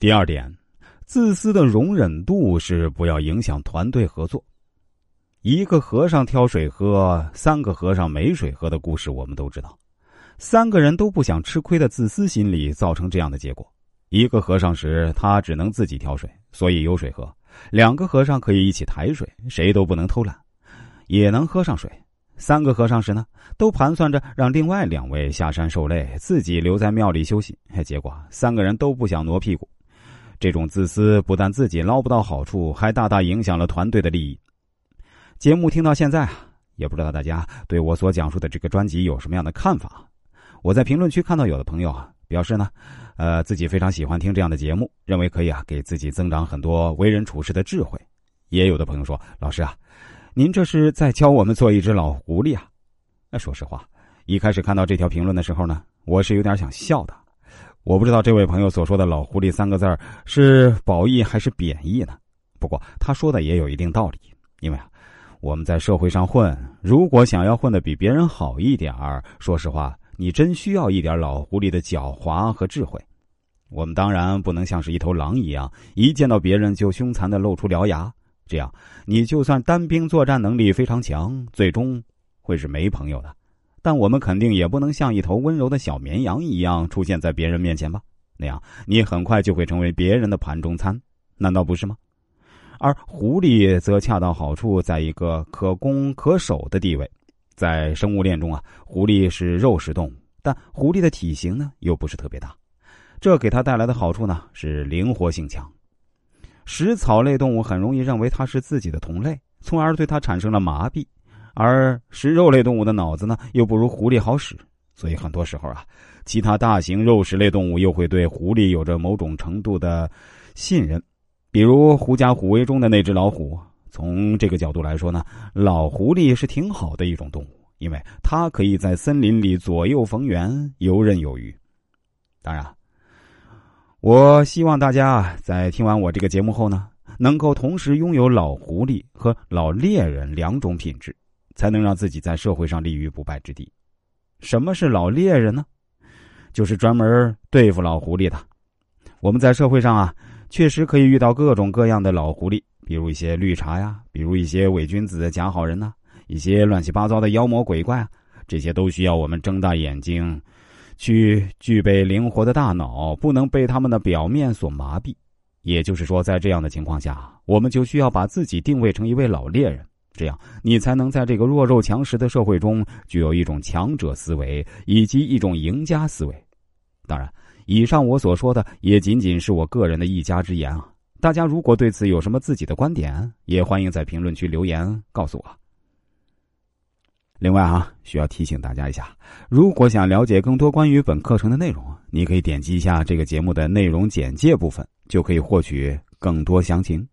第二点，自私的容忍度是不要影响团队合作。一个和尚挑水喝，三个和尚没水喝的故事我们都知道。三个人都不想吃亏的自私心理造成这样的结果。一个和尚时，他只能自己挑水，所以有水喝；两个和尚可以一起抬水，谁都不能偷懒，也能喝上水。三个和尚时呢，都盘算着让另外两位下山受累，自己留在庙里休息。结果三个人都不想挪屁股。这种自私不但自己捞不到好处，还大大影响了团队的利益。节目听到现在啊，也不知道大家对我所讲述的这个专辑有什么样的看法？我在评论区看到有的朋友啊表示呢，呃，自己非常喜欢听这样的节目，认为可以啊给自己增长很多为人处事的智慧。也有的朋友说，老师啊。您这是在教我们做一只老狐狸啊？那说实话，一开始看到这条评论的时候呢，我是有点想笑的。我不知道这位朋友所说的老狐狸三个字是褒义还是贬义呢？不过他说的也有一定道理，因为啊，我们在社会上混，如果想要混得比别人好一点儿，说实话，你真需要一点老狐狸的狡猾和智慧。我们当然不能像是一头狼一样，一见到别人就凶残的露出獠牙。这样，你就算单兵作战能力非常强，最终会是没朋友的。但我们肯定也不能像一头温柔的小绵羊一样出现在别人面前吧？那样，你很快就会成为别人的盘中餐，难道不是吗？而狐狸则恰到好处，在一个可攻可守的地位。在生物链中啊，狐狸是肉食动物，但狐狸的体型呢又不是特别大，这给它带来的好处呢是灵活性强。食草类动物很容易认为它是自己的同类，从而对它产生了麻痹；而食肉类动物的脑子呢，又不如狐狸好使，所以很多时候啊，其他大型肉食类动物又会对狐狸有着某种程度的信任。比如《狐假虎威》中的那只老虎。从这个角度来说呢，老狐狸是挺好的一种动物，因为它可以在森林里左右逢源，游刃有余。当然。我希望大家在听完我这个节目后呢，能够同时拥有老狐狸和老猎人两种品质，才能让自己在社会上立于不败之地。什么是老猎人呢？就是专门对付老狐狸的。我们在社会上啊，确实可以遇到各种各样的老狐狸，比如一些绿茶呀，比如一些伪君子、假好人呐，一些乱七八糟的妖魔鬼怪啊，这些都需要我们睁大眼睛。去具备灵活的大脑，不能被他们的表面所麻痹。也就是说，在这样的情况下，我们就需要把自己定位成一位老猎人，这样你才能在这个弱肉强食的社会中具有一种强者思维以及一种赢家思维。当然，以上我所说的也仅仅是我个人的一家之言啊。大家如果对此有什么自己的观点，也欢迎在评论区留言告诉我。另外啊，需要提醒大家一下，如果想了解更多关于本课程的内容，你可以点击一下这个节目的内容简介部分，就可以获取更多详情。